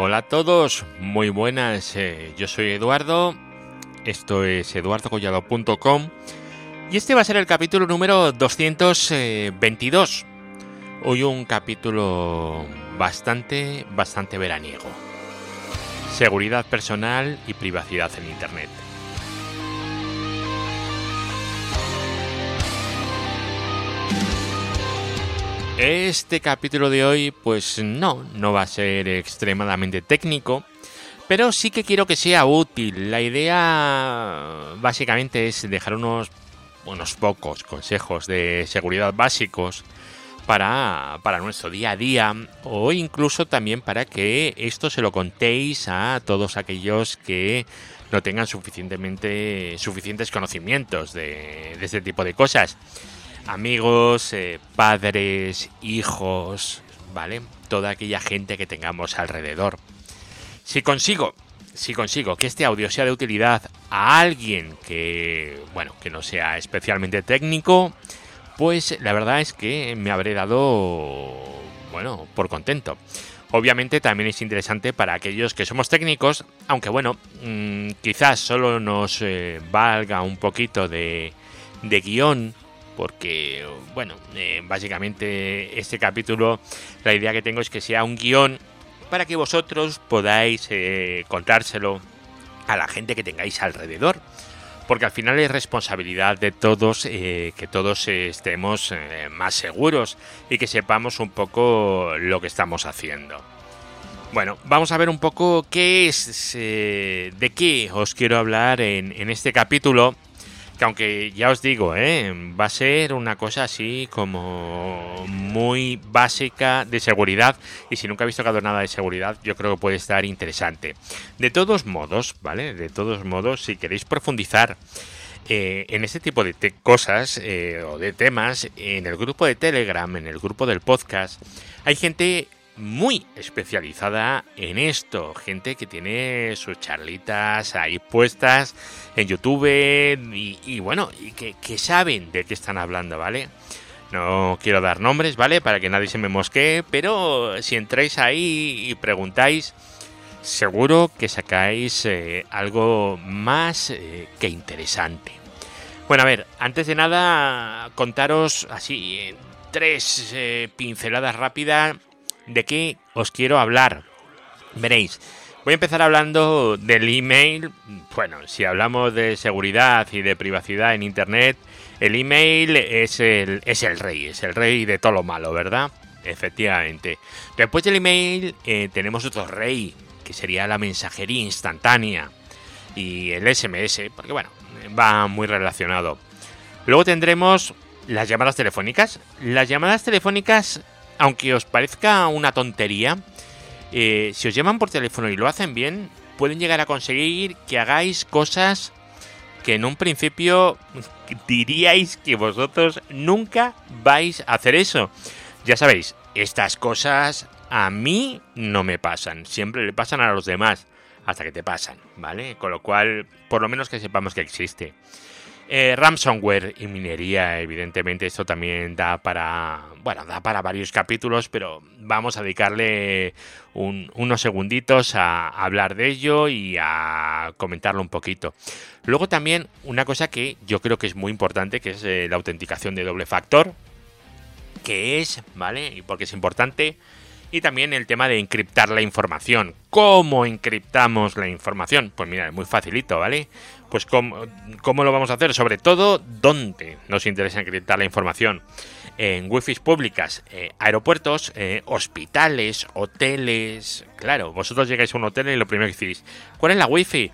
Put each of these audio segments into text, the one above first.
Hola a todos, muy buenas, eh, yo soy Eduardo, esto es eduardocollado.com y este va a ser el capítulo número 222. Hoy un capítulo bastante, bastante veraniego. Seguridad personal y privacidad en Internet. Este capítulo de hoy, pues no, no va a ser extremadamente técnico, pero sí que quiero que sea útil. La idea básicamente es dejar unos, unos pocos consejos de seguridad básicos para, para nuestro día a día o incluso también para que esto se lo contéis a todos aquellos que no tengan suficientemente suficientes conocimientos de, de este tipo de cosas amigos, eh, padres, hijos, ¿vale? Toda aquella gente que tengamos alrededor. Si consigo, si consigo que este audio sea de utilidad a alguien que, bueno, que no sea especialmente técnico, pues la verdad es que me habré dado, bueno, por contento. Obviamente también es interesante para aquellos que somos técnicos, aunque bueno, mmm, quizás solo nos eh, valga un poquito de, de guion porque, bueno, eh, básicamente este capítulo, la idea que tengo es que sea un guion para que vosotros podáis eh, contárselo a la gente que tengáis alrededor. Porque al final es responsabilidad de todos eh, que todos estemos más seguros y que sepamos un poco lo que estamos haciendo. Bueno, vamos a ver un poco qué es, de qué os quiero hablar en este capítulo que aunque ya os digo, ¿eh? va a ser una cosa así como muy básica de seguridad y si nunca habéis tocado nada de seguridad yo creo que puede estar interesante. De todos modos, ¿vale? De todos modos, si queréis profundizar eh, en este tipo de cosas eh, o de temas, en el grupo de Telegram, en el grupo del podcast, hay gente muy especializada en esto. Gente que tiene sus charlitas ahí puestas en YouTube y, bueno, y que, saben de qué están hablando, ¿vale? No quiero dar nombres, ¿vale? Para que nadie se me mosquee, pero si entráis ahí y preguntáis, seguro que sacáis eh, algo más eh, que interesante. Bueno, a ver, antes de nada, contaros así tres eh, pinceladas rápidas de qué os quiero hablar. Veréis, voy a empezar hablando del email. Bueno, si hablamos de seguridad y de privacidad en Internet, el email es el, es el rey, es el rey de todo lo malo, ¿verdad? Efectivamente. Después del email eh, tenemos otro rey, que sería la mensajería instantánea y el SMS, porque bueno, va muy relacionado. Luego tendremos las llamadas telefónicas. Las llamadas telefónicas aunque os parezca una tontería, eh, si os llaman por teléfono y lo hacen bien, pueden llegar a conseguir que hagáis cosas que en un principio diríais que vosotros nunca vais a hacer eso. Ya sabéis, estas cosas a mí no me pasan, siempre le pasan a los demás, hasta que te pasan, ¿vale? Con lo cual, por lo menos que sepamos que existe. Eh, ransomware y minería, evidentemente, esto también da para, bueno, da para varios capítulos, pero vamos a dedicarle un, unos segunditos a, a, hablar de ello y a comentarlo un poquito. Luego también una cosa que yo creo que es muy importante, que es eh, la autenticación de doble factor, que es, ¿vale? Y porque es importante. Y también el tema de encriptar la información. ¿Cómo encriptamos la información? Pues mira, es muy facilito, ¿vale? Pues ¿cómo, ¿cómo, lo vamos a hacer? Sobre todo, ¿dónde nos interesa encriptar la información? En wifi públicas, eh, aeropuertos, eh, hospitales, hoteles... Claro, vosotros llegáis a un hotel y lo primero que decís, ¿cuál es la wifi?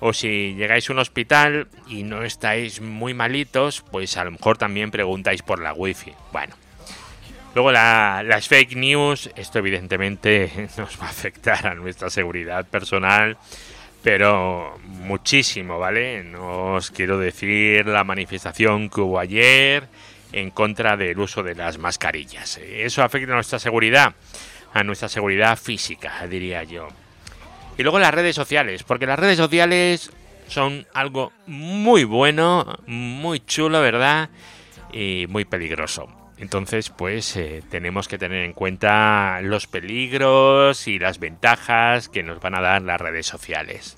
O si llegáis a un hospital y no estáis muy malitos, pues a lo mejor también preguntáis por la wifi. Bueno. Luego la, las fake news, esto evidentemente nos va a afectar a nuestra seguridad personal pero muchísimo, ¿vale? No os quiero decir la manifestación que hubo ayer en contra del uso de las mascarillas. Eso afecta a nuestra seguridad, a nuestra seguridad física, diría yo. Y luego las redes sociales, porque las redes sociales son algo muy bueno, muy chulo, ¿verdad? Y muy peligroso. Entonces, pues eh, tenemos que tener en cuenta los peligros y las ventajas que nos van a dar las redes sociales.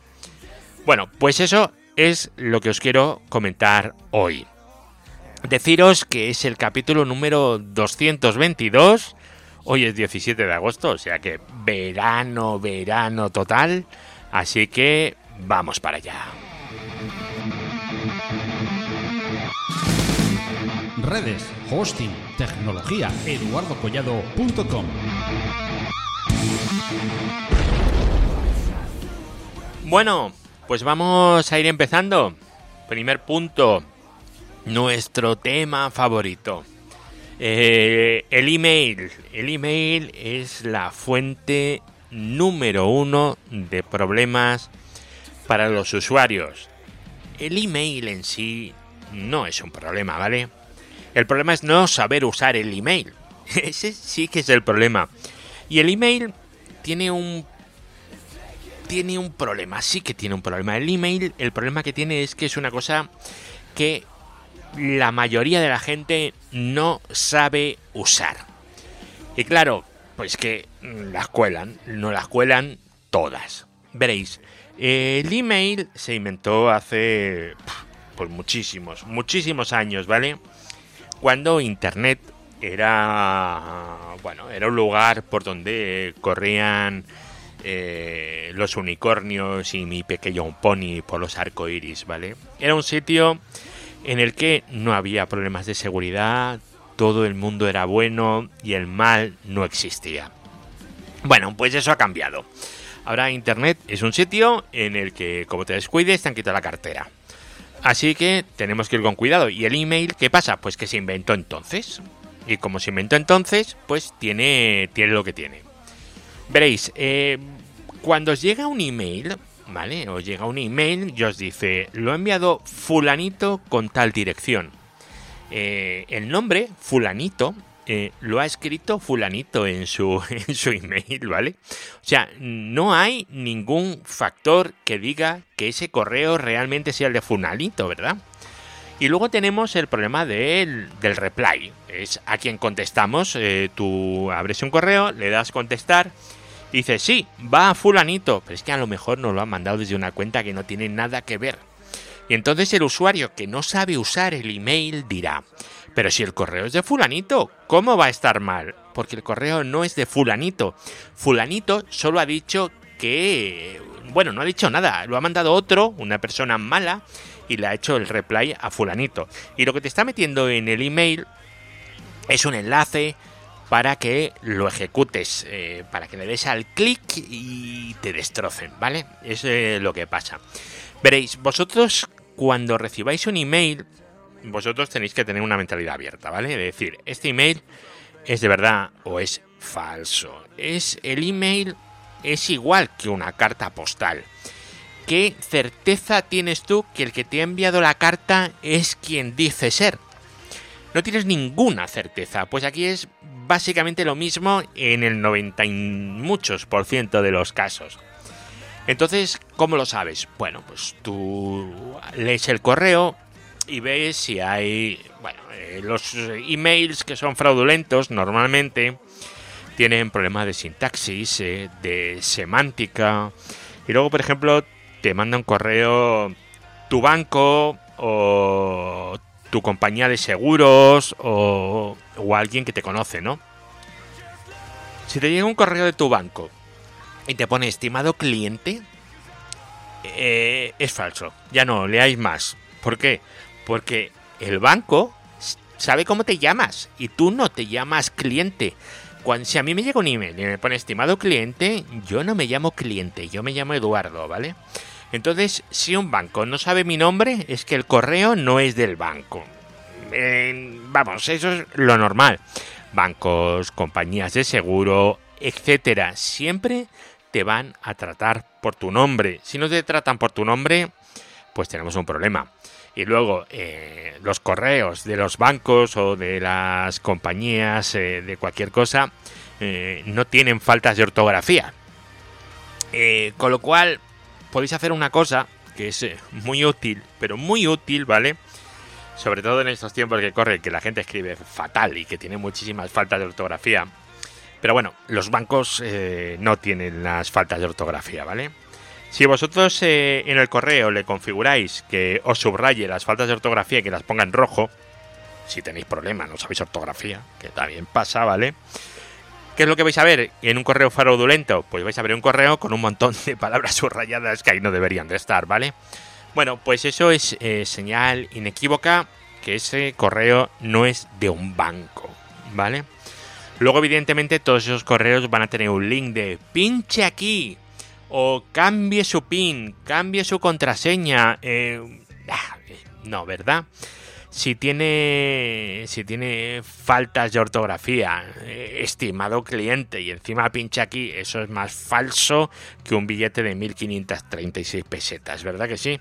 Bueno, pues eso es lo que os quiero comentar hoy. Deciros que es el capítulo número 222. Hoy es 17 de agosto, o sea que verano, verano total. Así que vamos para allá. Redes, hosting, tecnología, eduardocollado.com. Bueno, pues vamos a ir empezando. Primer punto, nuestro tema favorito. Eh, el email. El email es la fuente número uno de problemas para los usuarios. El email en sí no es un problema, ¿vale? El problema es no saber usar el email. Ese sí que es el problema. Y el email tiene un tiene un problema, sí que tiene un problema. El email, el problema que tiene es que es una cosa que la mayoría de la gente no sabe usar. Y claro, pues que las cuelan, no las cuelan todas. Veréis, el email se inventó hace pues muchísimos, muchísimos años, ¿vale? Cuando internet era bueno, era un lugar por donde corrían eh, los unicornios y mi pequeño pony por los arcoiris, ¿vale? Era un sitio en el que no había problemas de seguridad, todo el mundo era bueno y el mal no existía. Bueno, pues eso ha cambiado. Ahora Internet es un sitio en el que, como te descuides, te han quitado la cartera. Así que tenemos que ir con cuidado. ¿Y el email qué pasa? Pues que se inventó entonces. Y como se inventó entonces, pues tiene, tiene lo que tiene. Veréis, eh, cuando os llega un email, ¿vale? Os llega un email y os dice, lo ha enviado fulanito con tal dirección. Eh, el nombre, fulanito, eh, lo ha escrito fulanito en su, en su email, ¿vale? O sea, no hay ningún factor que diga que ese correo realmente sea el de fulanito, ¿verdad? Y luego tenemos el problema del, del reply. Es a quien contestamos. Eh, tú abres un correo, le das contestar dice, sí, va a fulanito, pero es que a lo mejor nos lo han mandado desde una cuenta que no tiene nada que ver. Y entonces el usuario que no sabe usar el email dirá, pero si el correo es de fulanito, ¿cómo va a estar mal? Porque el correo no es de fulanito. Fulanito solo ha dicho que... Bueno, no ha dicho nada, lo ha mandado otro, una persona mala, y le ha hecho el reply a fulanito. Y lo que te está metiendo en el email es un enlace para que lo ejecutes, eh, para que le des al clic y te destrocen, ¿vale? Es eh, lo que pasa. Veréis, vosotros cuando recibáis un email, vosotros tenéis que tener una mentalidad abierta, ¿vale? De decir, este email es de verdad o es falso. Es el email es igual que una carta postal. ¿Qué certeza tienes tú que el que te ha enviado la carta es quien dice ser? No tienes ninguna certeza. Pues aquí es básicamente lo mismo en el 90 y muchos por ciento de los casos. Entonces, ¿cómo lo sabes? Bueno, pues tú lees el correo y ves si hay, bueno, eh, los emails que son fraudulentos normalmente tienen problemas de sintaxis, eh, de semántica. Y luego, por ejemplo, te manda un correo tu banco o tu compañía de seguros o, alguien que te conoce, ¿no? Si te llega un correo de tu banco y te pone estimado cliente, eh, es falso. Ya no, leáis más. ¿Por qué? Porque el banco sabe cómo te llamas y tú no te llamas cliente. Cuando, si a mí me llega un email y me pone estimado cliente, yo no me llamo cliente, yo me llamo Eduardo, ¿vale? Entonces, si un banco no sabe mi nombre, es que el correo no es del banco. vamos, eso es lo normal. Bancos, compañías de seguro, etcétera, siempre te van a tratar por tu nombre. Si no te tratan por tu nombre, pues tenemos un problema. Y luego, eh, los correos de los bancos o de las compañías eh, de cualquier cosa eh, no tienen faltas de ortografía. con lo cual, podéis hacer una cosa que es muy útil, pero muy útil, ¿vale? sobre todo en estos tiempos que corre, que la gente escribe fatal y que tiene muchísimas faltas de ortografía. Pero bueno, los bancos no tienen las faltas de ortografía, ¿vale? Si vosotros eh, en el correo le configuráis que os subraye las faltas de ortografía y que las ponga en rojo, si tenéis problemas, no sabéis ortografía, que también pasa, ¿vale? ¿Qué es lo que vais a ver en un correo fraudulento? Pues vais a ver un correo con un montón de palabras subrayadas que ahí no deberían de estar, ¿vale? Bueno, pues eso es eh, señal inequívoca que ese correo no es de un banco, ¿vale? Luego, evidentemente, todos esos correos van a tener un link de pinche aquí o cambie su PIN, cambie su contraseña. Eh, ah, no, ¿verdad? Si tiene, si tiene faltas de ortografía, eh, estimado cliente, y encima pinche aquí, eso es más falso que un billete de 1536 pesetas, ¿verdad que sí?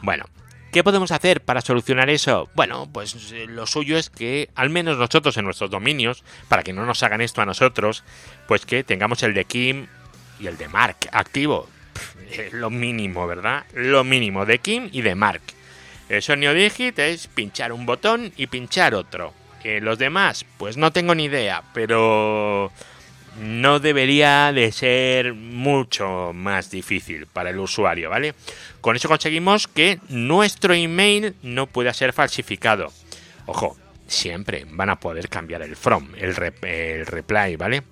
Bueno, ¿Qué podemos hacer para solucionar eso? Bueno, pues eh, lo suyo es que al menos nosotros en nuestros dominios, para que no nos hagan esto a nosotros, pues que tengamos el de Kim y el de Mark activo. lo mínimo, ¿verdad? Lo mínimo de Kim y de Mark. Eso en NeoDigit es pinchar un botón y pinchar otro. los demás, pues no tengo ni idea, pero no debería de ser mucho más difícil para el usuario, ¿vale? Con eso conseguimos que nuestro email no pueda ser falsificado. Ojo, siempre van a poder cambiar el from, el, el reply, ¿vale?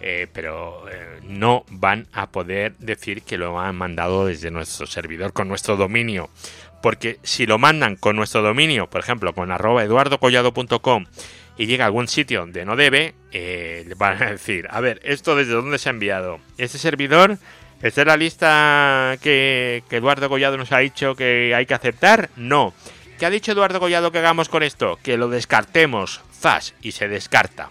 Eh, pero eh, no van a poder decir que lo han mandado desde nuestro servidor con nuestro dominio. Porque si lo mandan con nuestro dominio, por ejemplo, con arroba eduardocollado.com y llega a algún sitio donde no debe, eh, le van a decir, a ver, ¿esto desde dónde se ha enviado? ¿Este servidor? ¿Esta es la lista que, que Eduardo Collado nos ha dicho que hay que aceptar? No. ¿Qué ha dicho Eduardo Collado que hagamos con esto? Que lo descartemos. Zas. Y se descarta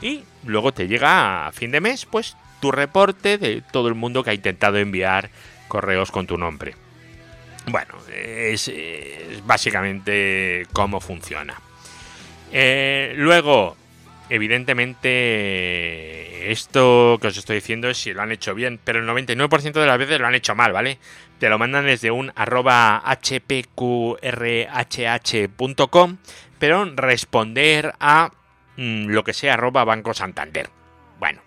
y luego te llega a fin de mes pues tu reporte de todo el mundo que ha intentado enviar correos con tu nombre. Bueno, es, básicamente cómo funciona. Eh, luego, evidentemente, esto que os estoy diciendo es si lo han hecho bien, pero el 99% de las veces lo han hecho mal, ¿vale? Te lo mandan desde un arroba hpqrhh.com, pero responder a Mm, lo que sea arroba Banco Santander. Bueno,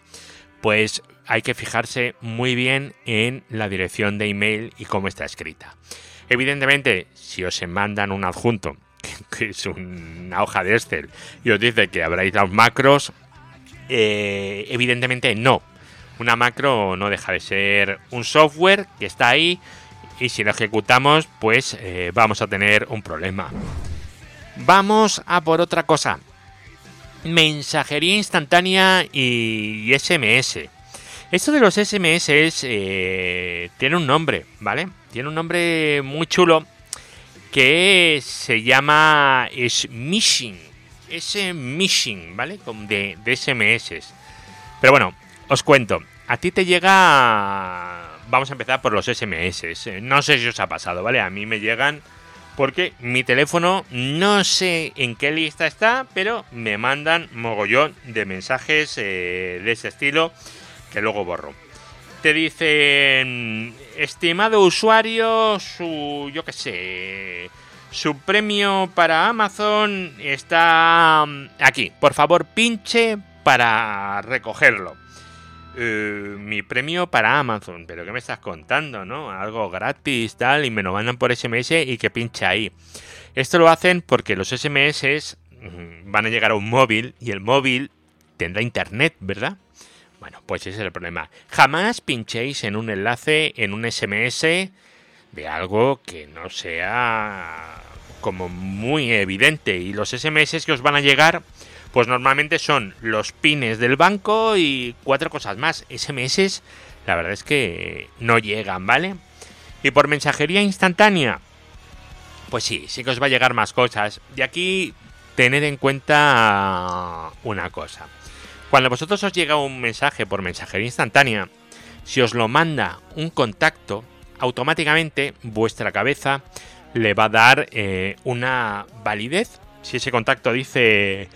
pues hay que fijarse muy bien en la dirección de email y cómo está escrita. Evidentemente, si os mandan un adjunto, que es una hoja de Excel, y os dice que habréis dado macros, eh, evidentemente no. Una macro no deja de ser un software que está ahí y si lo ejecutamos, pues eh, vamos a tener un problema. Vamos a por otra cosa mensajería instantánea y SMS. Esto de los SMS eh, tiene un nombre, ¿vale? Tiene un nombre muy chulo que se llama smishing. Smishing, ¿vale? De, de SMS. Pero bueno, os cuento. A ti te llega... Vamos a empezar por los SMS. No sé si os ha pasado, ¿vale? A mí me llegan porque mi teléfono no sé en qué lista está, pero me mandan mogollón de mensajes eh, de ese estilo que luego borro. Te dicen, estimado usuario, su, yo qué sé, su premio para Amazon está mm, aquí. Por favor, pinche para recogerlo. Eh, mi premio para Amazon, pero ¿qué me estás contando, no? Algo gratis, tal, y me lo mandan por SMS y que pincha ahí. Esto lo hacen porque los SMS mm, van a llegar a un móvil y el móvil tendrá internet, ¿verdad? Bueno, pues ese es el problema. Jamás pinchéis en un enlace, en un SMS de algo que no sea como muy evidente. Y los SMS que os van a llegar pues normalmente son los pines del banco y cuatro cosas más. SMS, la verdad es que no llegan, ¿vale? Y por mensajería instantánea, pues sí, sí que os va a llegar más cosas. Y aquí tened en cuenta una cosa. Cuando a vosotros os llega un mensaje por mensajería instantánea, si os lo manda un contacto, automáticamente vuestra cabeza le va a dar eh, una validez. Si ese contacto dice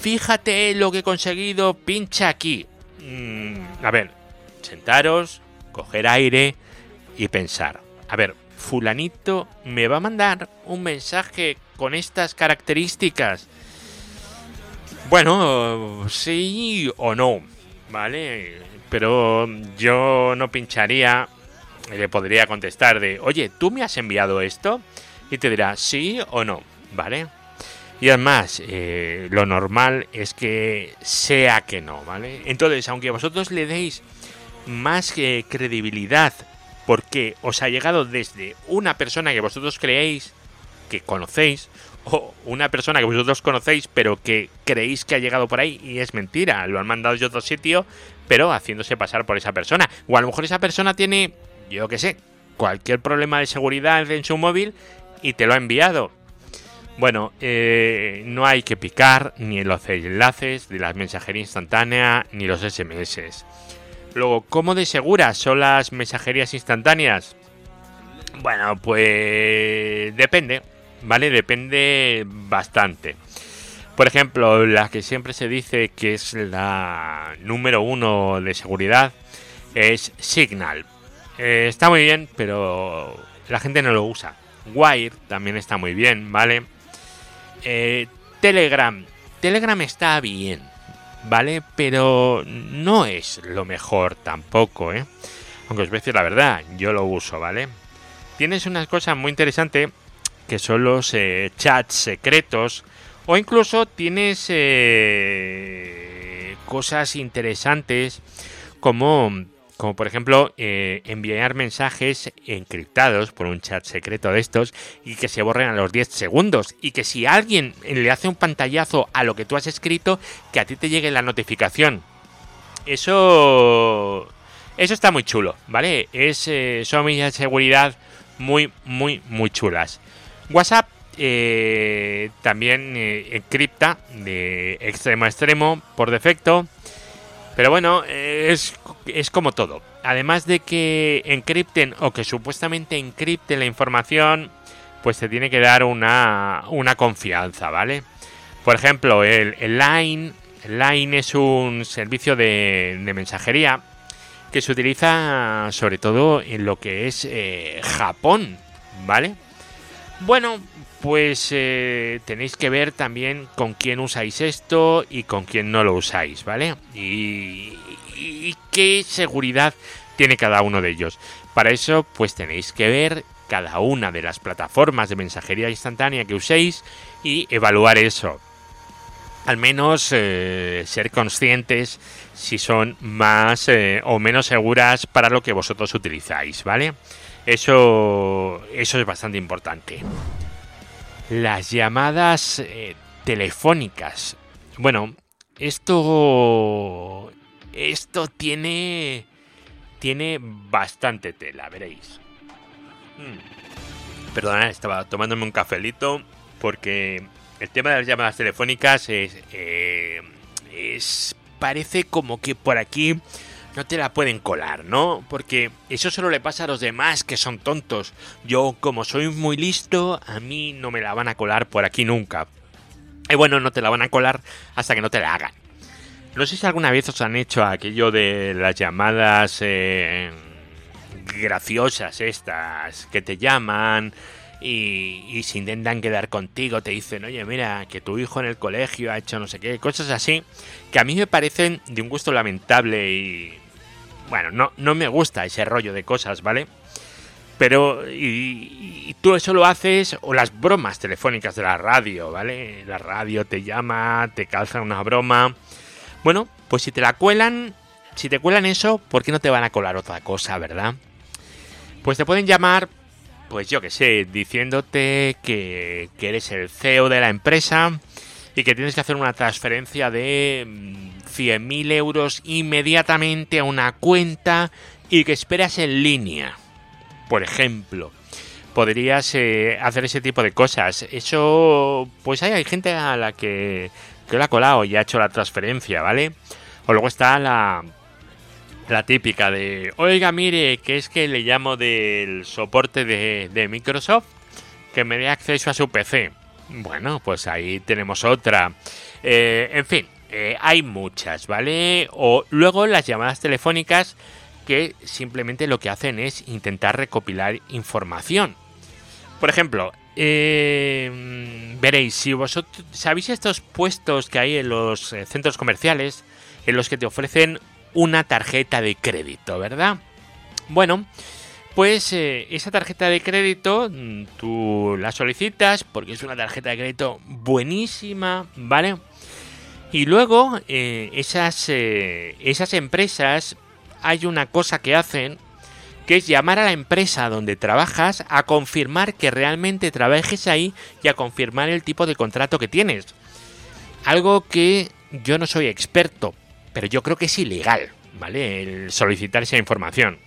Fíjate lo que he conseguido, pincha aquí. Mm, a ver, sentaros, coger aire y pensar. A ver, fulanito me va a mandar un mensaje con estas características. Bueno, sí o no, ¿vale? Pero yo no pincharía, le podría contestar de, oye, ¿tú me has enviado esto? Y te dirá sí o no, ¿vale? Y además, eh, lo normal es que sea que no, ¿vale? Entonces, aunque vosotros le deis más credibilidad porque os ha llegado desde una persona que vosotros creéis que conocéis o una persona que vosotros conocéis pero que creéis que ha llegado por ahí y es mentira, lo han mandado de otro sitio pero haciéndose pasar por esa persona. O a lo mejor esa persona tiene, yo qué sé, cualquier problema de seguridad en su móvil y te lo ha enviado. Bueno, eh, no hay que picar ni los enlaces de la mensajería instantánea ni los SMS. Luego, ¿cómo de seguras son las mensajerías instantáneas? Bueno, pues depende, ¿vale? Depende bastante. Por ejemplo, la que siempre se dice que es la número uno de seguridad es Signal. Eh, está muy bien, pero la gente no lo usa. Wire también está muy bien, ¿vale? Eh, Telegram. Telegram está bien, ¿vale? Pero no es lo mejor tampoco, ¿eh? Aunque os voy a decir la verdad, yo lo uso, ¿vale? Tienes unas cosas muy interesantes que son los eh, chats secretos o incluso tienes eh, cosas interesantes como como por ejemplo eh, enviar mensajes encriptados por un chat secreto de estos y que se borren a los 10 segundos y que si alguien le hace un pantallazo a lo que tú has escrito, que a ti te llegue la notificación. Eso eso está muy chulo, ¿vale? Es eh, son medidas de seguridad muy muy muy chulas. WhatsApp eh, también encripta de extremo a extremo por defecto pero bueno, es, es como todo. Además de que encripten o que supuestamente encripten la información, pues se tiene que dar una, una confianza, ¿vale? Por ejemplo, el, Line. Line es un servicio de, mensajería que se utiliza sobre todo en lo que es eh, Japón, ¿vale? Bueno, pues eh, tenéis que ver también con quién usáis esto y con quién no lo usáis, ¿vale? Y, qué seguridad tiene cada uno de ellos. Para eso, pues tenéis que ver cada una de las plataformas de mensajería instantánea que uséis y evaluar eso. Al menos eh, ser conscientes si son más eh, o menos seguras para lo que vosotros utilizáis, ¿vale? Eso, eso es bastante importante las llamadas eh, telefónicas. Bueno, esto esto tiene tiene bastante tela, veréis. Hmm. Perdona, estaba tomándome un cafelito porque el tema de las llamadas telefónicas es, eh, es parece como que por aquí no te la pueden colar, ¿no? Porque eso solo le pasa a los demás que son tontos. Yo, como soy muy listo, a mí no me la van a colar por aquí nunca. Y bueno, no te la van a colar hasta que no te la hagan. No sé si alguna vez os han hecho aquello de las llamadas eh, graciosas estas, que te llaman y, y se intentan quedar contigo, te dicen, oye, mira, que tu hijo en el colegio ha hecho no sé qué, cosas así, que a mí me parecen de un gusto lamentable y, bueno, no, no me gusta ese rollo de cosas, ¿vale? Pero, y, tú eso lo haces, o las bromas telefónicas de la radio, ¿vale? La radio te llama, te calza una broma. Bueno, pues si te la cuelan, si te cuelan eso, ¿por qué no te van a colar otra cosa, verdad? Pues te pueden llamar, pues yo qué sé, diciéndote que, que eres el CEO de la empresa y que tienes que hacer una transferencia de 100.000 mm, euros inmediatamente a una cuenta y que esperas en línea. Por ejemplo, podrías eh, hacer ese tipo de cosas. Eso, pues hay, hay gente a la que, que lo ha colado y ha hecho la transferencia, ¿vale? O luego está la, la típica de, oiga, mire, que es que le llamo del soporte de, de Microsoft que me dé acceso a su PC. Bueno, pues ahí tenemos otra. Eh, en fin, eh, hay muchas, ¿vale? O luego las llamadas telefónicas que simplemente lo que hacen es intentar recopilar información. Por ejemplo, eh, veréis, si vosotros sabéis estos puestos que hay en los eh, centros comerciales en los que te ofrecen una tarjeta de crédito, ¿verdad? Bueno, pues eh, esa tarjeta de crédito mm, tú la solicitas porque es una tarjeta de crédito buenísima, ¿vale? Y luego esas, esas empresas hay una cosa que hacen que es llamar a la empresa donde trabajas a confirmar que realmente trabajes ahí y a confirmar el tipo de contrato que tienes. Algo que yo no soy experto, pero yo creo que es ilegal, ¿vale? El solicitar esa información.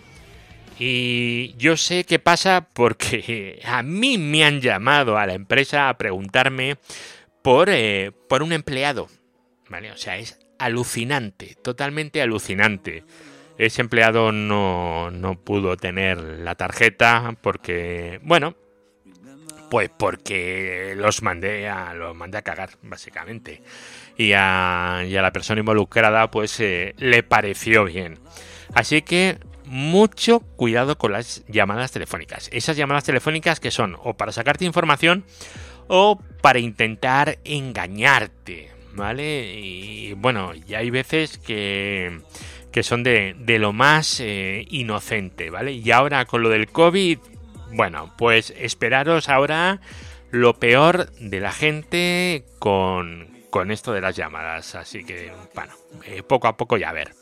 Y yo sé qué pasa porque a mí me han llamado a la empresa a preguntarme por, eh, por un empleado, ¿vale? O sea, es alucinante, totalmente alucinante. Ese empleado no, no pudo tener la tarjeta porque, bueno, pues porque los mandé a, los mandé a cagar, básicamente. Y a, y a la persona involucrada, pues eh, le pareció bien. Así que mucho cuidado con las llamadas telefónicas. Esas llamadas telefónicas que son o para sacarte información o para intentar engañarte, ¿vale? Y bueno, ya hay veces que que son de, lo más eh, inocente, ¿vale? Y ahora con lo del COVID, bueno, pues esperaros ahora lo peor de la gente con, con esto de las llamadas. Así que, bueno, eh, poco a poco ya ver.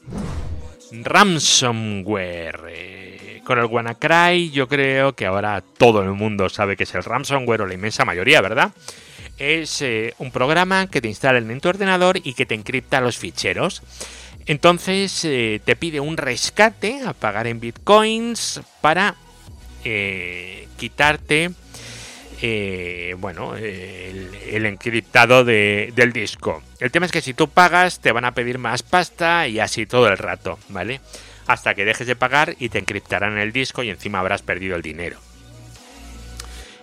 Ransomware. Eh, con el WannaCry yo creo que ahora todo el mundo sabe que es el ransomware o la inmensa mayoría, ¿verdad? Es un programa que te instala en tu ordenador y que te encripta los ficheros. Entonces eh, te pide un rescate a pagar en bitcoins para eh, quitarte eh, bueno, el, encriptado del disco. El tema es que si tú pagas te van a pedir más pasta y así todo el rato, ¿vale? Hasta que dejes de pagar y te encriptarán el disco y encima habrás perdido el dinero.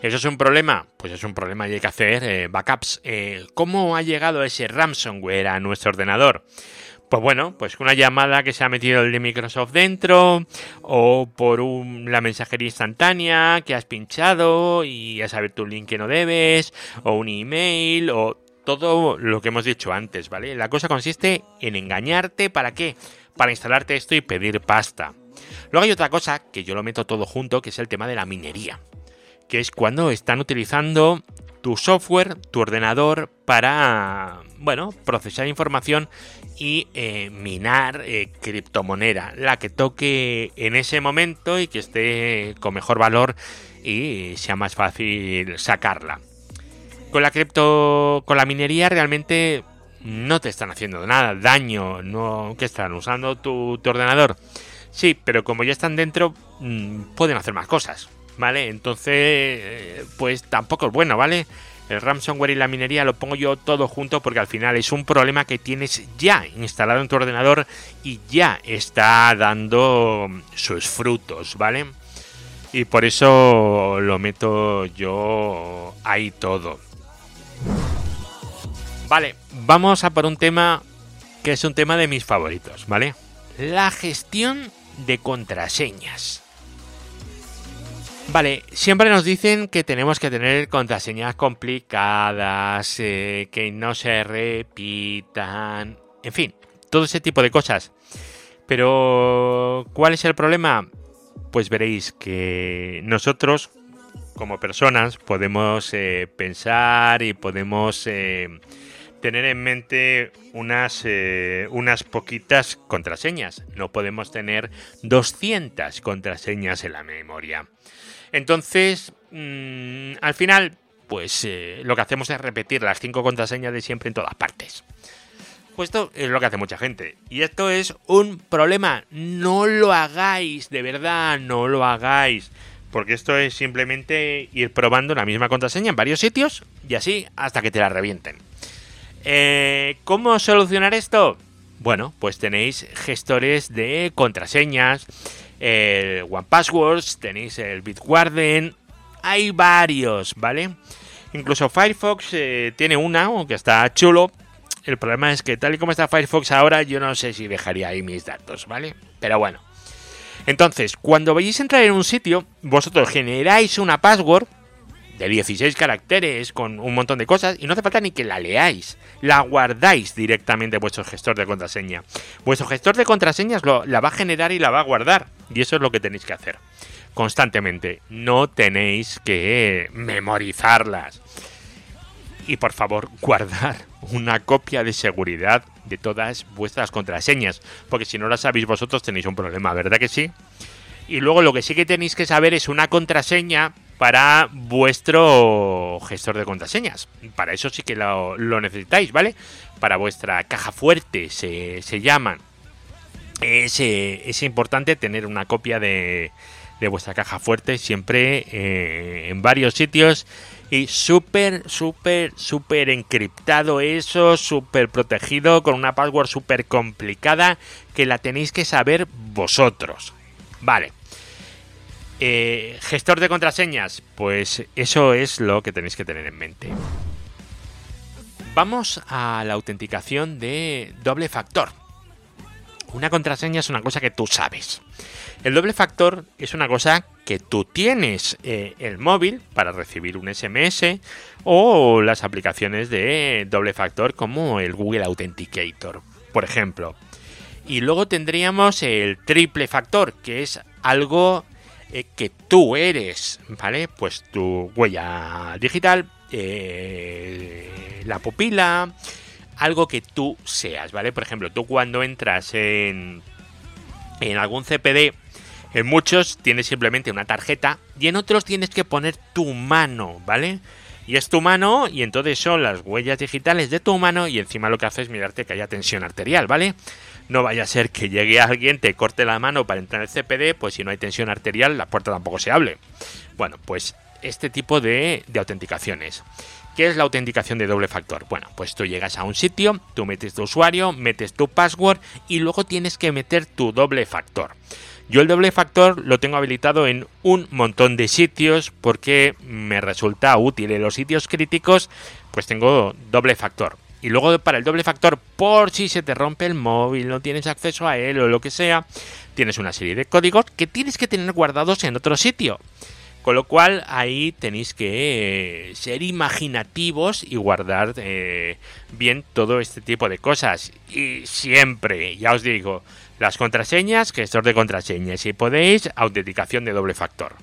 ¿Eso es un problema? Pues es un problema y hay que hacer backups. ¿Cómo ha llegado ese ransomware a nuestro ordenador? Pues bueno, pues una llamada que se ha metido el de Microsoft dentro, o por la mensajería instantánea que has pinchado y ya sabes tu link que no debes, o un email, o todo lo que hemos dicho antes, ¿vale? La cosa consiste en engañarte, ¿para qué? Para instalarte esto y pedir pasta. Luego hay otra cosa que yo lo meto todo junto, que es el tema de la minería, que es cuando están utilizando tu software, tu ordenador, para, bueno, procesar información y eh, minar eh, criptomoneda, la que toque en ese momento y que esté con mejor valor y sea más fácil sacarla. Con la cripto, con la minería realmente no te están haciendo nada, daño, no que están usando tu, ordenador. Sí, pero como ya están dentro, mm, pueden hacer más cosas, ¿vale? Entonces, eh, pues tampoco es bueno, ¿vale? el ransomware y la minería lo pongo yo todo junto porque al final es un problema que tienes ya instalado en tu ordenador y ya está dando sus frutos, ¿vale? Y por eso lo meto yo ahí todo. Vale, vamos a por un tema que es un tema de mis favoritos, ¿vale? La gestión de contraseñas. Vale, siempre nos dicen que tenemos que tener contraseñas complicadas, eh, que no se repitan, en fin, todo ese tipo de cosas. Pero, ¿cuál es el problema? Pues veréis que nosotros, como personas, podemos eh, pensar y podemos eh, tener en mente unas, unas poquitas contraseñas. No podemos tener 200 contraseñas en la memoria. Entonces, mm, al final, pues eh, lo que hacemos es repetir las cinco contraseñas de siempre en todas partes. Pues esto es lo que hace mucha gente. Y esto es un problema. No lo hagáis, de verdad, no lo hagáis. Porque esto es simplemente ir probando la misma contraseña en varios sitios y así hasta que te la revienten. Eh, ¿Cómo solucionar esto? Bueno, pues tenéis gestores de contraseñas, el One Passwords, tenéis el Bitwarden, hay varios, ¿vale? Incluso Firefox eh, tiene una, aunque está chulo. El problema es que tal y como está Firefox ahora, yo no sé si dejaría ahí mis datos, ¿vale? Pero bueno. Entonces, cuando vayáis a entrar en un sitio, vosotros generáis una password de 16 caracteres con un montón de cosas y no hace falta ni que la leáis, la guardáis directamente en vuestro gestor de contraseña. Vuestro gestor de contraseñas lo, la va a generar y la va a guardar y eso es lo que tenéis que hacer constantemente. No tenéis que memorizarlas. Y por favor, guardar una copia de seguridad de todas vuestras contraseñas, porque si no las sabéis vosotros tenéis un problema, ¿verdad que sí? Y luego lo que sí que tenéis que saber es una contraseña para vuestro gestor de contraseñas. Para eso sí que lo, necesitáis, ¿vale? Para vuestra caja fuerte se, se llaman. Es, es importante tener una copia de, de vuestra caja fuerte siempre eh, en varios sitios y súper, súper, súper encriptado eso, súper protegido con una password súper complicada que la tenéis que saber vosotros. Vale. Eh, gestor de contraseñas, pues eso es lo que tenéis que tener en mente. Vamos a la autenticación de doble factor. Una contraseña es una cosa que tú sabes. El doble factor es una cosa que tú tienes eh, el móvil para recibir un SMS o las aplicaciones de doble factor como el Google Authenticator, por ejemplo. Y luego tendríamos el triple factor, que es algo eh, que tú eres, ¿vale? Pues tu huella digital, eh, la pupila, algo que tú seas, ¿vale? Por ejemplo, tú cuando entras en, en algún CPD, en muchos tienes simplemente una tarjeta y en otros tienes que poner tu mano, ¿vale? Y es tu mano y entonces son las huellas digitales de tu mano y encima lo que haces es mirarte que haya tensión arterial, ¿vale? No vaya a ser que llegue alguien, te corte la mano para entrar en el CPD, pues si no hay tensión arterial la puerta tampoco se hable. Bueno, pues este tipo de, de autenticaciones. ¿Qué es la autenticación de doble factor? Bueno, pues tú llegas a un sitio, tú metes tu usuario, metes tu password y luego tienes que meter tu doble factor. Yo el doble factor lo tengo habilitado en un montón de sitios porque me resulta útil. En los sitios críticos pues tengo doble factor. Y luego para el doble factor, por si se te rompe el móvil, no tienes acceso a él o lo que sea, tienes una serie de códigos que tienes que tener guardados en otro sitio. Con lo cual ahí tenéis que eh, ser imaginativos y guardar eh, bien todo este tipo de cosas. Y siempre, ya os digo, las contraseñas, gestor de contraseñas. Si podéis, autenticación de doble factor.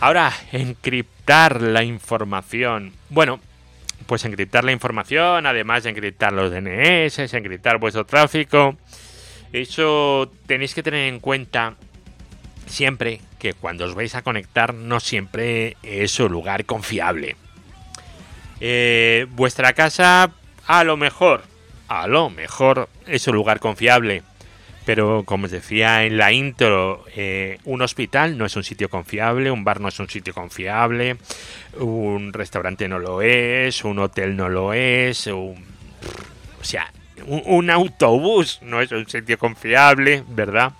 Ahora, encriptar la información. Bueno, pues encriptar la información, además de encriptar los DNS, encriptar vuestro tráfico. Eso tenéis que tener en cuenta siempre que cuando os vais a conectar no siempre es un lugar confiable. Eh, vuestra casa a lo mejor, a lo mejor es un lugar confiable. Pero como os decía en la intro, eh, un hospital no es un sitio confiable, un bar no es un sitio confiable, un restaurante no lo es, un hotel no lo es, o sea, un autobús no es un sitio confiable, ¿verdad?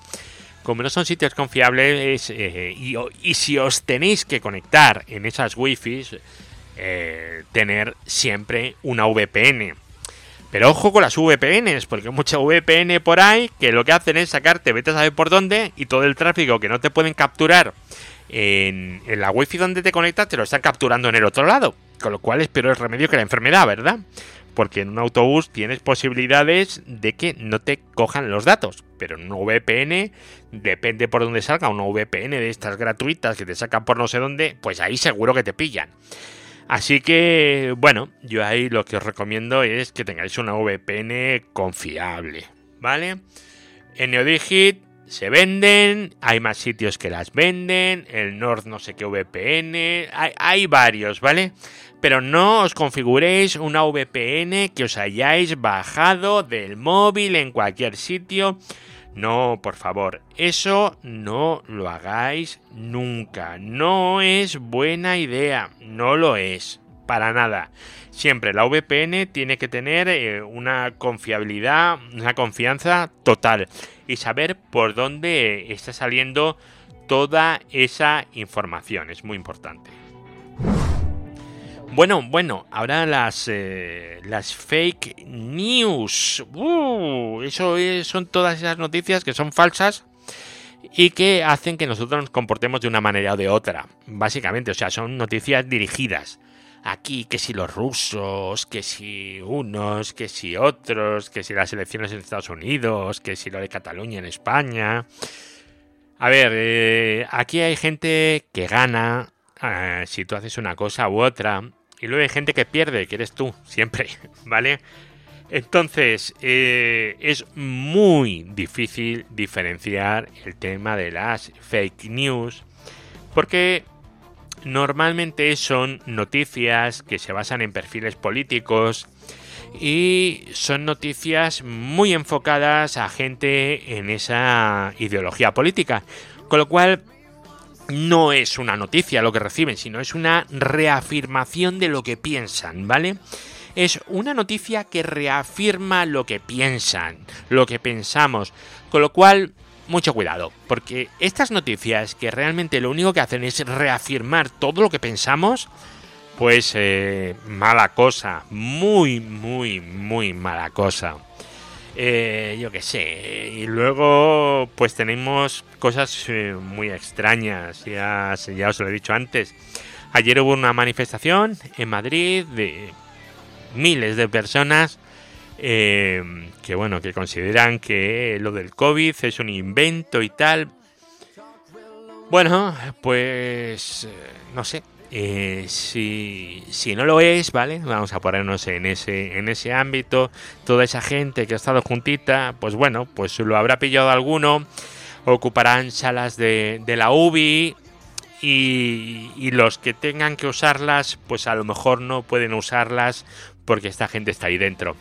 como no son sitios confiables eh, y, si os tenéis que conectar en esas wifi, eh, tener siempre una VPN. Pero ojo con las VPNs, porque hay mucha VPN por ahí que lo que hacen es sacarte, vete a saber por dónde, y todo el tráfico que no te pueden capturar en, en la wifi donde te conectas, te lo están capturando en el otro lado. Con lo cual es peor el remedio que la enfermedad, ¿verdad? porque en un autobús tienes posibilidades de que no te cojan los datos, pero en un VPN, depende por dónde salga, una VPN de estas gratuitas que te sacan por no sé dónde, pues ahí seguro que te pillan. Así que, bueno, yo ahí lo que os recomiendo es que tengáis una VPN confiable, ¿vale? En Neodigit se venden, hay más sitios que las venden, el Nord no sé qué VPN, hay, hay varios, ¿vale? pero no os configuréis una VPN que os hayáis bajado del móvil en cualquier sitio. No, por favor, eso no lo hagáis nunca. No es buena idea, no lo es, para nada. Siempre la VPN tiene que tener eh, una confiabilidad, una confianza total y saber por dónde está saliendo toda esa información. Es muy importante. Bueno, bueno, ahora las, eh, las fake news. Uh, eso son todas esas noticias que son falsas y que hacen que nosotros nos comportemos de una manera o de otra. Básicamente, o sea, son noticias dirigidas. Aquí, que si los rusos, que si unos, que si otros, que si las elecciones en Estados Unidos, que si lo de Cataluña en España. A ver, eh, aquí hay gente que gana eh, si tú haces una cosa u otra. Y luego hay gente que pierde, que eres tú, siempre, ¿vale? Entonces, eh, es muy difícil diferenciar el tema de las fake news. Porque normalmente son noticias que se basan en perfiles políticos y son noticias muy enfocadas a gente en esa ideología política. Con lo cual no es una noticia lo que reciben, sino es una reafirmación de lo que piensan, ¿vale? Es una noticia que reafirma lo que piensan, lo que pensamos. Con lo cual, mucho cuidado, porque estas noticias que realmente lo único que hacen es reafirmar todo lo que pensamos, pues eh, mala cosa, muy, muy, muy mala cosa. Eh, yo qué sé, y luego pues tenemos cosas eh, muy extrañas, ya, ya os lo he dicho antes. Ayer hubo una manifestación en Madrid de miles de personas que bueno, que consideran que lo del COVID es un invento y tal. Bueno, pues no sé, eh, si, no lo es, ¿vale? Vamos a ponernos en ese, en ese ámbito. Toda esa gente que ha estado juntita, pues bueno, pues lo habrá pillado alguno. Ocuparán salas de, la UBI. Y, y, los que tengan que usarlas, pues a lo mejor no pueden usarlas porque esta gente está ahí dentro.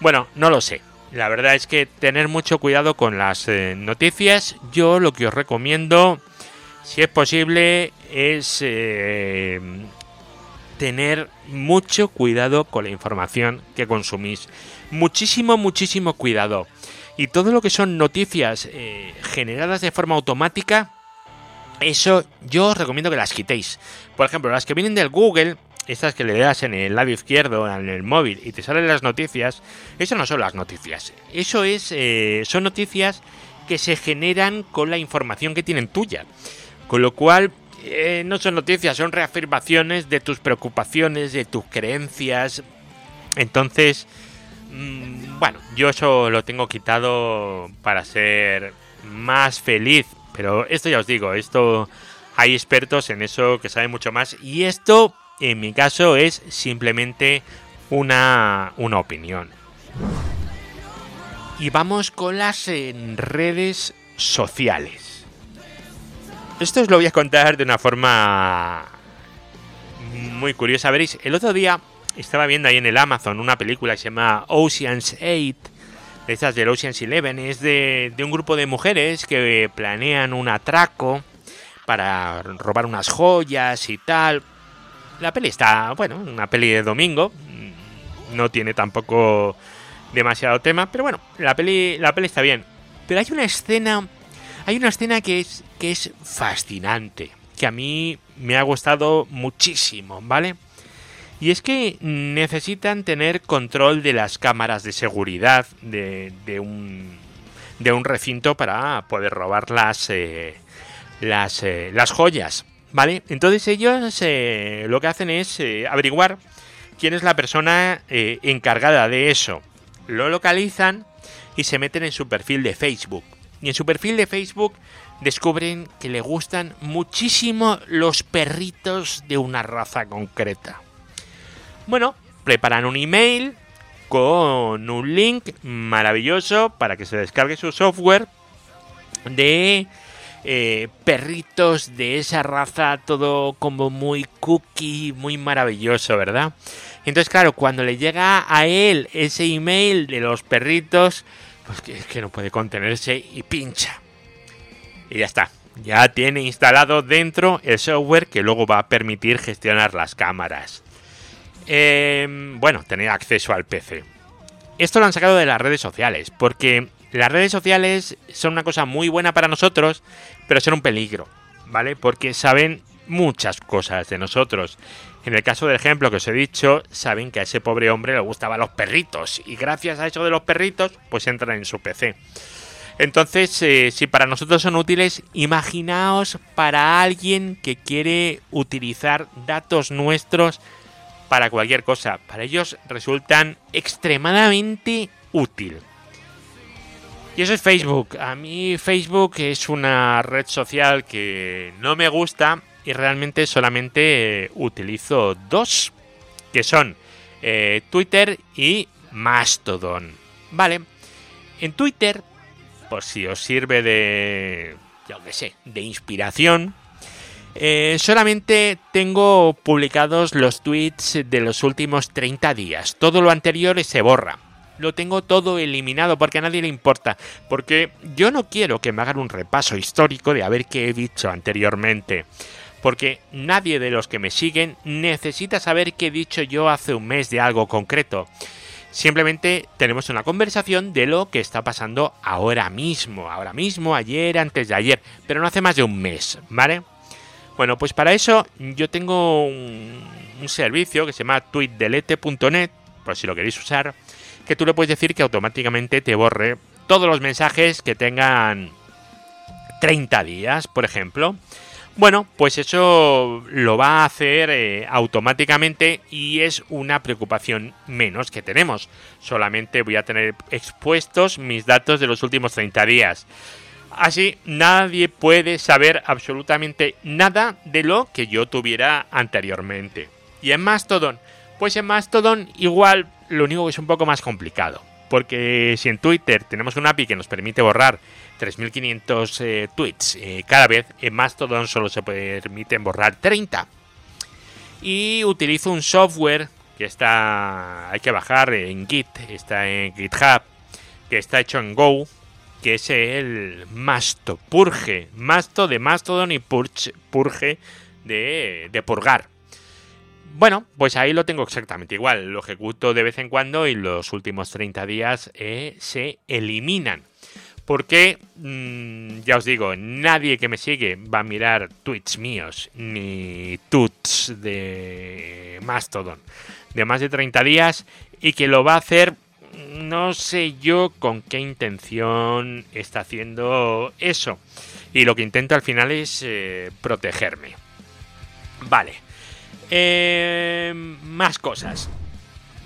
Bueno, no lo sé. La verdad es que tener mucho cuidado con las eh, noticias. Yo lo que os recomiendo si es posible, es eh, tener mucho cuidado con la información que consumís. Muchísimo, muchísimo cuidado. Y todo lo que son noticias eh, generadas de forma automática, eso yo os recomiendo que las quitéis. Por ejemplo, las que vienen del Google, estas que le das en el lado izquierdo, en el móvil, y te salen las noticias, eso no son las noticias. Eso es, eh, son noticias que se generan con la información que tienen tuya. Con lo cual, eh, no son noticias, son reafirmaciones de tus preocupaciones, de tus creencias. Entonces, mm, bueno, yo eso lo tengo quitado para ser más feliz. Pero esto ya os digo, esto hay expertos en eso que saben mucho más. Y esto, en mi caso, es simplemente una, una opinión. Y vamos con las redes sociales. Esto os lo voy a contar de una forma muy curiosa. Veréis, el otro día estaba viendo ahí en el Amazon una película que se llama Ocean's 8, de estas del Ocean's Eleven. Es de, un grupo de mujeres que planean un atraco para robar unas joyas y tal. La peli está, bueno, una peli de domingo. No tiene tampoco demasiado tema, pero bueno, la peli, la peli está bien. Pero hay una escena hay una escena que es, que es fascinante, que a mí me ha gustado muchísimo, ¿vale? Y es que necesitan tener control de las cámaras de seguridad de, un, de un recinto para poder robar las, eh, las, eh, las joyas, ¿vale? Entonces ellos eh, lo que hacen es averiguar quién es la persona encargada de eso. Lo localizan y se meten en su perfil de Facebook. Y en su perfil de Facebook descubren que le gustan muchísimo los perritos de una raza concreta. Bueno, preparan un email con un link maravilloso para que se descargue su software de eh, perritos de esa raza, todo como muy cookie, muy maravilloso, ¿verdad? Entonces, claro, cuando le llega a él ese email de los perritos, pues que, que no puede contenerse y pincha. Y ya está. Ya tiene instalado dentro el software que luego va a permitir gestionar las cámaras. Em, bueno, tener acceso al PC. Esto lo han sacado de las redes sociales, porque las redes sociales son una cosa muy buena para nosotros, pero son un peligro, ¿vale? Porque saben muchas cosas de nosotros. En el caso del ejemplo que os he dicho, saben que a ese pobre hombre le gustaban los perritos y gracias a eso de los perritos, pues entran en su PC. Entonces, eh, si para nosotros son útiles, imaginaos para alguien que quiere utilizar datos nuestros para cualquier cosa. Para ellos resultan extremadamente útil. Y eso es Facebook. A mí Facebook es una red social que no me gusta y realmente solamente eh, utilizo dos, que son eh, Twitter y Mastodon. Vale, en Twitter por si os sirve de, yo qué sé, de inspiración. Eh, solamente tengo publicados los tweets de los últimos 30 días. Todo lo anterior se borra. Lo tengo todo eliminado porque a nadie le importa. Porque yo no quiero que me hagan un repaso histórico de a ver qué he dicho anteriormente. Porque nadie de los que me siguen necesita saber qué he dicho yo hace un mes de algo concreto. Simplemente tenemos una conversación de lo que está pasando ahora mismo, ahora mismo, ayer, antes de ayer, pero no hace más de un mes, ¿vale? Bueno, pues para eso yo tengo un, servicio que se llama tweetdelete.net, por si lo queréis usar, que tú le puedes decir que automáticamente te borre todos los mensajes que tengan 30 días, por ejemplo. Bueno, pues eso lo va a hacer eh, automáticamente y es una preocupación menos que tenemos. Solamente voy a tener expuestos mis datos de los últimos 30 días. Así nadie puede saber absolutamente nada de lo que yo tuviera anteriormente. ¿Y en Mastodon? Pues en Mastodon igual lo único que es un poco más complicado. Porque si en Twitter tenemos una API que nos permite borrar 3.500 eh, tweets eh, cada vez, en Mastodon solo se permiten borrar 30. Y utilizo un software que está, hay que bajar en Git, está en GitHub, que está hecho en Go, que es el Masto Purge, Masto de Mastodon y Purge, purge de purgar. Bueno, pues ahí lo tengo exactamente igual. Lo ejecuto de vez en cuando y los últimos 30 días eh, se eliminan. Porque, mm, ya os digo, nadie que me sigue va a mirar tweets míos ni tuts de Mastodon de más de 30 días y que lo va a hacer no sé yo con qué intención está haciendo eso. Y lo que intento al final es eh, protegerme. Vale. Eh, más cosas.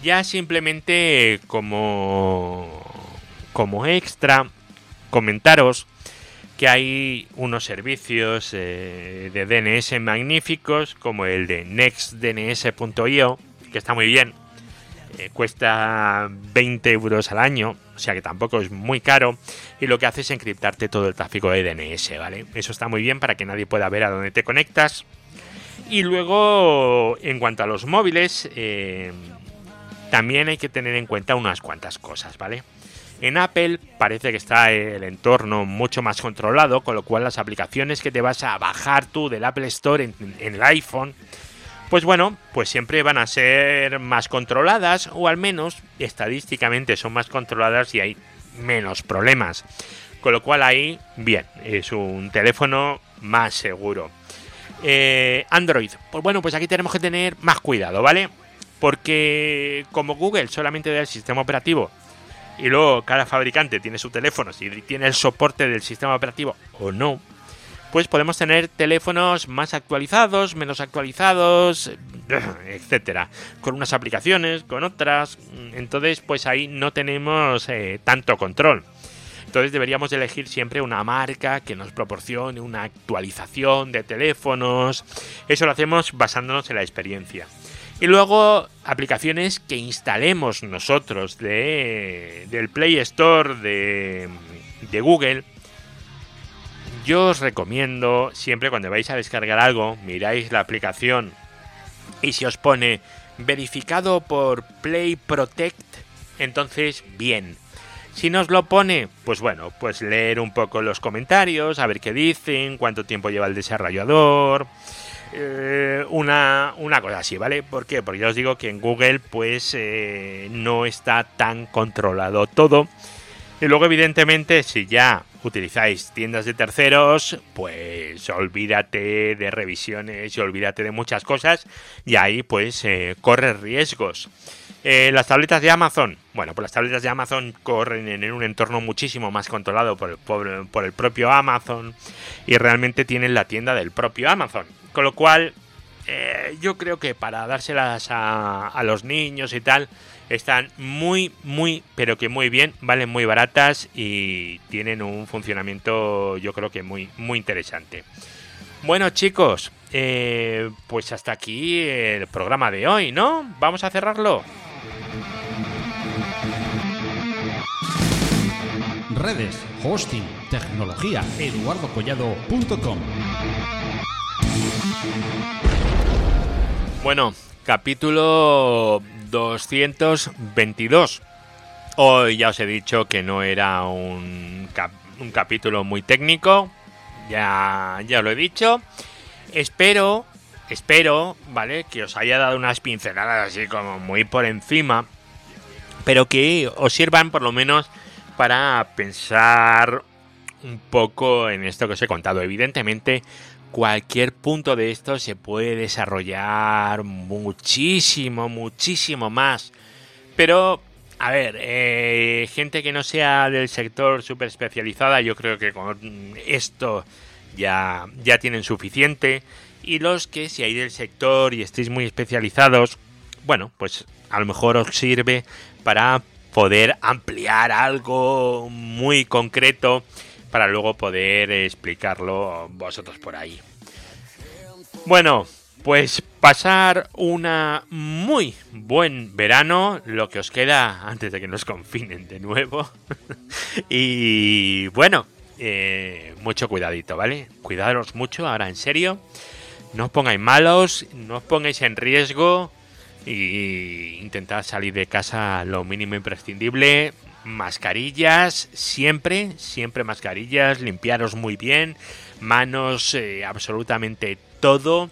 Ya simplemente como, como extra, comentaros que hay unos servicios eh, de DNS magníficos como el de nextdns.io, que está muy bien. Eh, cuesta 20 euros al año, o sea que tampoco es muy caro. Y lo que hace es encriptarte todo el tráfico de DNS, ¿vale? Eso está muy bien para que nadie pueda ver a dónde te conectas y luego, en cuanto a los móviles, eh, también hay que tener en cuenta unas cuantas cosas, ¿vale? En Apple parece que está el entorno mucho más controlado, con lo cual las aplicaciones que te vas a bajar tú del Apple Store en, en el iPhone, pues bueno, pues siempre van a ser más controladas, o al menos estadísticamente son más controladas y hay menos problemas. Con lo cual ahí, bien, es un teléfono más seguro. Eh, Android. Pues bueno, pues aquí tenemos que tener más cuidado, ¿vale? Porque como Google solamente da el sistema operativo y luego cada fabricante tiene su teléfono, si tiene el soporte del sistema operativo o no, pues podemos tener teléfonos más actualizados, menos actualizados, etcétera, con unas aplicaciones, con otras, entonces pues ahí no tenemos eh, tanto control. Entonces deberíamos elegir siempre una marca que nos proporcione una actualización de teléfonos. Eso lo hacemos basándonos en la experiencia. Y luego aplicaciones que instalemos nosotros de, del Play Store de, de Google. Yo os recomiendo siempre cuando vais a descargar algo, miráis la aplicación y si os pone verificado por Play Protect, entonces bien. Si nos lo pone, pues bueno, pues leer un poco los comentarios, a ver qué dicen, cuánto tiempo lleva el desarrollador, eh, una, una, cosa así, ¿vale? ¿Por qué? Porque ya os digo que en Google pues eh, no está tan controlado todo. Y luego evidentemente si ya utilizáis tiendas de terceros, pues olvídate de revisiones y olvídate de muchas cosas y ahí pues eh, corres riesgos. Eh, las tabletas de Amazon, bueno, pues las tabletas de Amazon corren en, un entorno muchísimo más controlado por el, por, el propio Amazon y realmente tienen la tienda del propio Amazon. Con lo cual, eh, yo creo que para dárselas a, los niños y tal, están muy, muy, pero que muy bien, valen muy baratas y tienen un funcionamiento yo creo que muy, muy interesante. Bueno chicos, eh, pues hasta aquí el programa de hoy, ¿no? Vamos a cerrarlo. Redes, hosting, tecnología, eduardocollado.com. Bueno, capítulo 222. Hoy ya os he dicho que no era un, un capítulo muy técnico. Ya, ya lo he dicho. Espero, espero, ¿vale? Que os haya dado unas pinceladas así como muy por encima. Pero que os sirvan por lo menos para pensar un poco en esto que os he contado. Evidentemente, cualquier punto de esto se puede desarrollar muchísimo, muchísimo más. Pero, a ver, eh, gente que no sea del sector súper especializada, yo creo que con esto ya, ya tienen suficiente. Y los que si hay del sector y estéis muy especializados, bueno, pues a lo mejor os sirve para poder ampliar algo muy concreto para luego poder explicarlo vosotros por ahí. Bueno, pues pasar una muy buen verano, lo que os queda antes de que nos confinen de nuevo. y bueno, eh, mucho cuidadito, ¿vale? Cuidaros mucho, ahora en serio. No os pongáis malos, no os pongáis en riesgo y intentad salir de casa lo mínimo imprescindible mascarillas, siempre, siempre mascarillas, limpiaros muy bien, manos, eh, absolutamente todo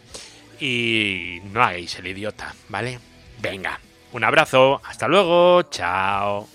y no hagáis el idiota, ¿vale? Venga, un abrazo, hasta luego, chao.